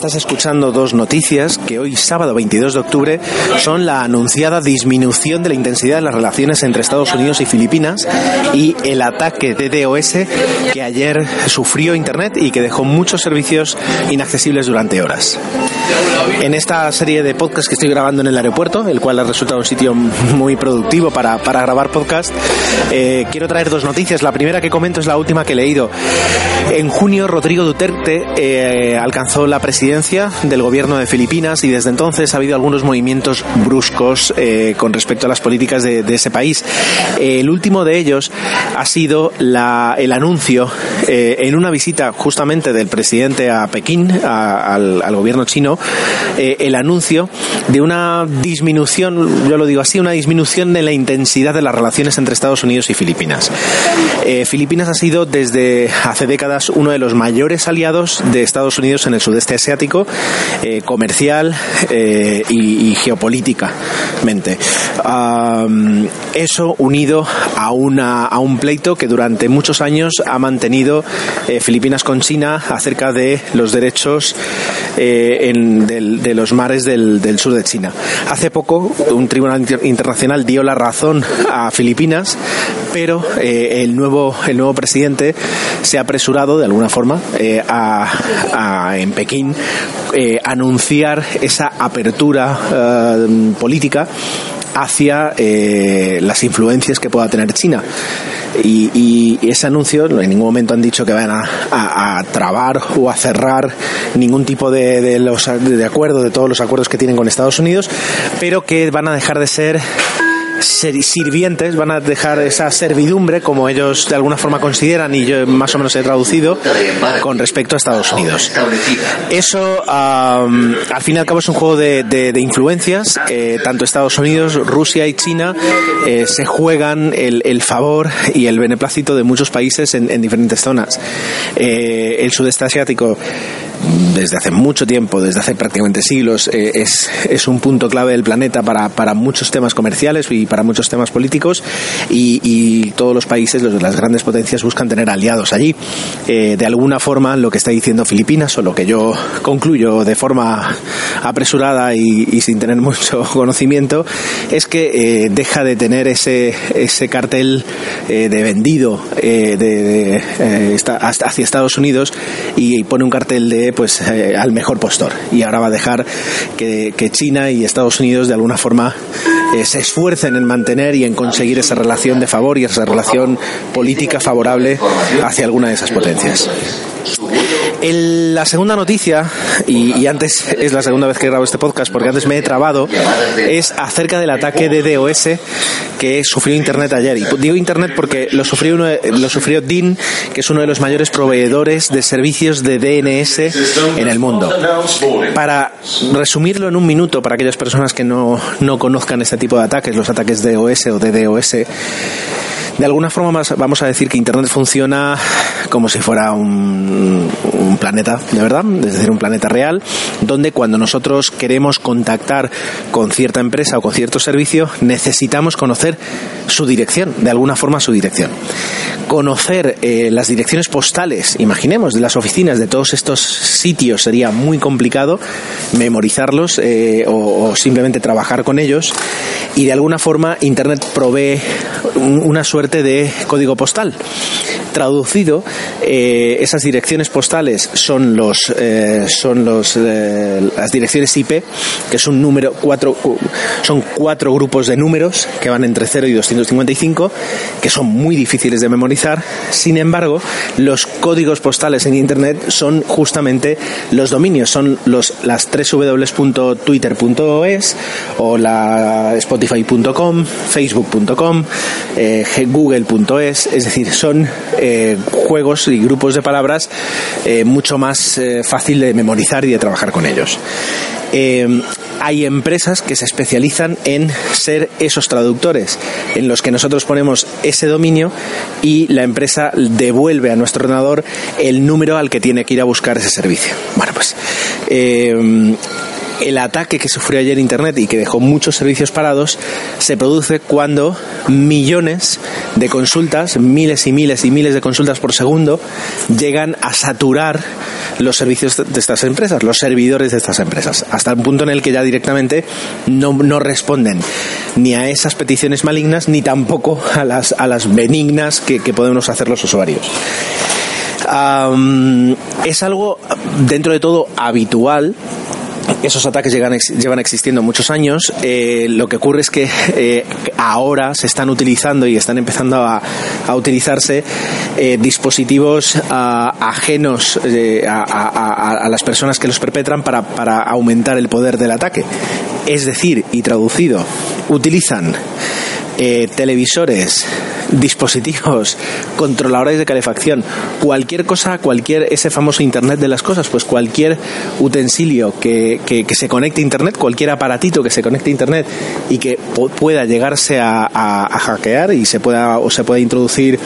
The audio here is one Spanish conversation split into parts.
Estás escuchando dos noticias que hoy, sábado 22 de octubre, son la anunciada disminución de la intensidad de las relaciones entre Estados Unidos y Filipinas y el ataque de DOS que ayer sufrió Internet y que dejó muchos servicios inaccesibles durante horas. En esta serie de podcasts que estoy grabando en el aeropuerto, el cual ha resultado un sitio muy productivo para, para grabar podcast, eh, quiero traer dos noticias. La primera que comento es la última que he leído. En junio, Rodrigo Duterte eh, alcanzó la presidencia del gobierno de Filipinas y desde entonces ha habido algunos movimientos bruscos eh, con respecto a las políticas de, de ese país. el último de ellos ha sido la, el anuncio en una visita justamente del presidente a Pekín, a, al, al gobierno chino, eh, el anuncio de una disminución, yo lo digo así, una disminución de la intensidad de las relaciones entre Estados Unidos y Filipinas. Eh, Filipinas ha sido desde hace décadas uno de los mayores aliados de Estados Unidos en el sudeste eh, comercial eh, y, y, geopolíticamente. Eso unido a, una, a un pleito que durante muchos años ha mantenido eh, Filipinas con China acerca de los derechos en, del, de los mares del, sur de China. Hace poco un tribunal internacional dio la razón a Filipinas, pero eh, el, nuevo, el nuevo presidente se ha apresurado de alguna forma eh, a, en Pekín eh, anunciar esa apertura eh, política hacia eh, las influencias que pueda tener China. Y, ese anuncio en ningún momento han dicho que van a, a, a trabar o a cerrar ningún tipo de, de, los, de acuerdo, de todos los acuerdos que tienen con Estados Unidos, pero que van a dejar de ser sirvientes van a dejar esa servidumbre como ellos de alguna forma consideran y yo más o menos he traducido con respecto a Estados Unidos. Eso al fin y al cabo es un juego de, influencias. Eh, tanto Estados Unidos Rusia y China eh, se juegan el, el, favor y el beneplácito de muchos países en, en diferentes zonas. Eh, el sudeste asiático desde hace mucho tiempo, desde hace prácticamente siglos, eh, es, es, un punto clave del planeta para, para, muchos temas comerciales y para muchos temas políticos y, y todos los países, los, las grandes potencias buscan tener aliados allí. Eh, de alguna forma, lo que está diciendo Filipinas o lo que yo concluyo de forma apresurada y, y sin tener mucho conocimiento es que eh, deja de tener ese, ese cartel de vendido de, de, hacia Estados Unidos y pone un cartel de pues eh, al mejor postor y ahora va a dejar que, China y Estados Unidos de alguna forma eh, se esfuercen en mantener y en conseguir esa relación de favor y esa relación política favorable hacia alguna de esas potencias. El, la segunda noticia, y, antes es la segunda vez que grabo este podcast porque antes me he trabado, es acerca del ataque de DOS que sufrió Internet ayer. Y digo Internet porque lo sufrió, uno, lo sufrió DIN, que es uno de los mayores proveedores de servicios de DNS en el mundo. Para resumirlo en un minuto, para aquellas personas que no, no conozcan este tipo de ataques, los ataques DOS o DDoS, de alguna forma vamos a decir que Internet funciona como si fuera un, planeta de verdad, es decir, un planeta real, donde cuando nosotros queremos contactar con cierta empresa o con cierto servicio, necesitamos conocer su dirección, de alguna forma su dirección. Conocer eh, las direcciones postales, imaginemos, de las oficinas de todos estos sitios sería muy complicado, memorizarlos eh, o, o simplemente trabajar con ellos y de alguna forma Internet provee una suerte de código postal. Traducido, eh, esas direcciones postales son los eh, son los eh, las direcciones IP, que es un número cuatro son cuatro grupos de números que van entre 0 y 255, que son muy difíciles de memorizar. Sin embargo, los códigos postales en internet son justamente los dominios, son los las www.twitter.es o la spotify.com, facebook.com, google.es, es decir, son eh, juegos y grupos de palabras eh, mucho más eh, fácil de memorizar y de trabajar con ellos. Hay empresas que se especializan en ser esos traductores, en los que nosotros ponemos ese dominio y la empresa devuelve a nuestro ordenador el número al que tiene que ir a buscar ese servicio. Bueno, pues el ataque que sufrió ayer Internet y que dejó muchos servicios parados se produce cuando millones de consultas, miles y miles y miles de consultas por segundo, llegan a saturar los servicios de estas empresas, los servidores de estas empresas, hasta el punto en el que ya directamente no, no responden ni a esas peticiones malignas ni tampoco a las, a las benignas que, podemos hacer los usuarios. Es algo dentro de todo habitual esos ataques llevan existiendo muchos años. Eh, lo que ocurre es que eh, ahora se están utilizando y están empezando a, a utilizarse eh, dispositivos uh, ajenos eh, a, a, a, las personas que los perpetran para, para aumentar el poder del ataque. Es decir, y traducido, utilizan eh, televisores, dispositivos, controladores de calefacción, cualquier cosa, cualquier, ese famoso Internet de las cosas, pues cualquier utensilio que, que, que se conecte a Internet, cualquier aparatito que se conecte a Internet y que pueda llegarse a, hackear y se pueda, o se pueda introducir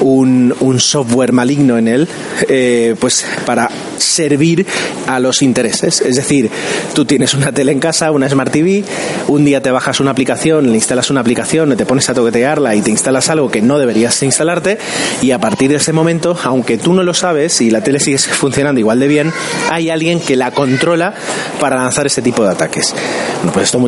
un, un software maligno en él, eh, pues para servir a los intereses. Es decir, tú tienes una tele en casa, una Smart TV, un día te bajas una aplicación, le instalas una aplicación, te pones a toquetearla y te instalas algo que no deberías instalarte y a partir de ese momento, aunque tú no lo sabes y la tele sigue funcionando igual de bien, hay alguien que la controla para lanzar ese tipo de ataques. Bueno, pues esto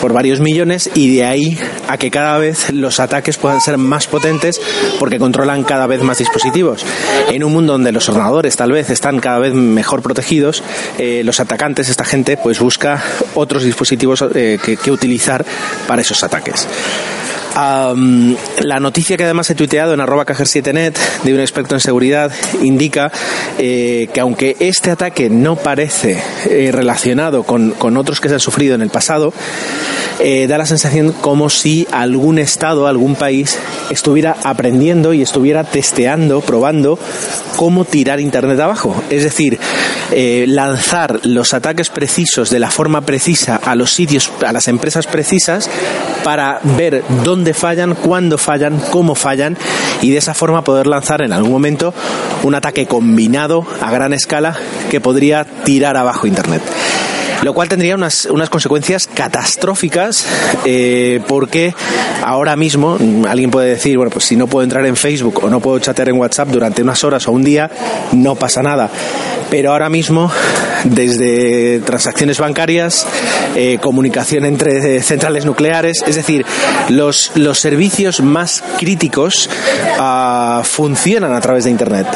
por varios millones y de ahí a que cada vez los ataques puedan ser más potentes porque controlan cada vez más dispositivos. En un mundo donde los ordenadores tal vez están cada vez mejor protegidos, eh, los atacantes, esta gente, pues busca otros dispositivos eh, que, que utilizar para esos ataques. Um, la noticia que además he tuiteado en arroba cajer7net de un experto en seguridad indica eh, que aunque este ataque no parece eh, relacionado con, otros que se han sufrido en el pasado, eh, da la sensación como si algún estado, algún país estuviera aprendiendo y estuviera testeando, probando cómo tirar Internet abajo. Es decir, eh, lanzar los ataques precisos de la forma precisa a los sitios, a las empresas precisas para ver dónde fallan, cuándo fallan, cómo fallan y de esa forma poder lanzar en algún momento un ataque combinado a gran escala que podría tirar abajo Internet lo cual tendría unas, unas consecuencias catastróficas eh, porque ahora mismo alguien puede decir, bueno, pues si no puedo entrar en Facebook o no puedo chatear en WhatsApp durante unas horas o un día, no pasa nada. Pero ahora mismo, desde transacciones bancarias, eh, comunicación entre centrales nucleares, es decir, los, los servicios más críticos uh, funcionan a través de Internet.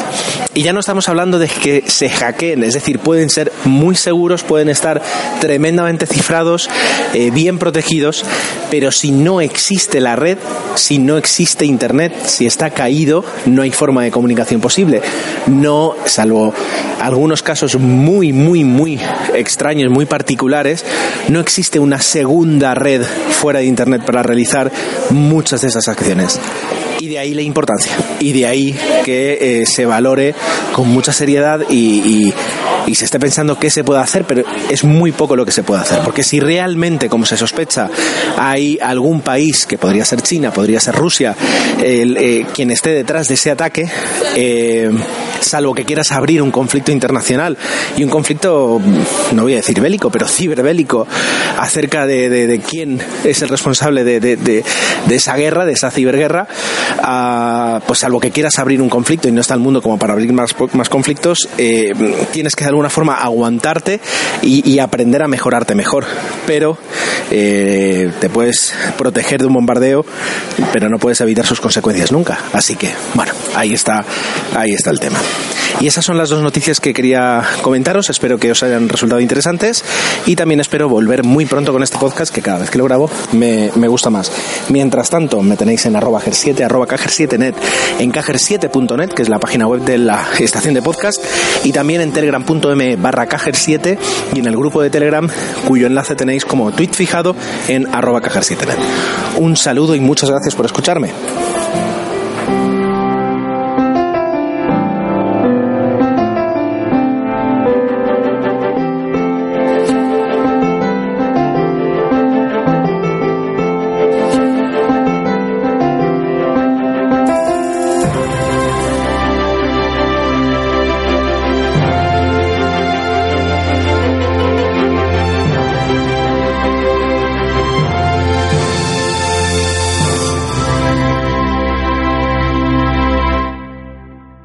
Y ya no estamos hablando de que se hackeen, es decir, pueden ser muy seguros, pueden estar tremendamente cifrados, eh, bien protegidos, pero si no existe la red, si no existe Internet, si está caído, no hay forma de comunicación posible. No, salvo algunos casos muy, muy, muy extraños, muy particulares, no existe una segunda red fuera de Internet para realizar muchas de esas acciones. Y de ahí la importancia. Y de ahí que eh, se valore con mucha seriedad y, y, y, se esté pensando qué se puede hacer, pero es muy poco lo que se puede hacer. Porque si realmente, como se sospecha, hay algún país, que podría ser China, podría ser Rusia, el, eh, quien esté detrás de ese ataque, eh, salvo que quieras abrir un conflicto internacional y un conflicto, no voy a decir bélico, pero ciberbélico, acerca de, quién es el responsable de, de, esa guerra, de esa ciberguerra, uh, pues salvo que quieras abrir un conflicto y no está el mundo como para abrir más, más conflictos, eh, tienes que de alguna forma aguantarte y, y aprender a mejorarte mejor. Pero eh, te puedes proteger de un bombardeo, pero no puedes evitar sus consecuencias nunca. Así que, bueno, ahí está, ahí está el tema. Y esas son las dos noticias que quería comentaros. Espero que os hayan resultado interesantes y también espero volver muy pronto con este podcast que cada vez que lo grabo me, me gusta más. Mientras tanto, me tenéis en arroba cajer7, arroba cajer7net, en cajer7.net, que es la página web de la estación de podcast, y también en telegram.m barra cajer7 y en el grupo de Telegram cuyo enlace tenéis como tweet fijado en arroba cajer7net. Un saludo y muchas gracias por escucharme.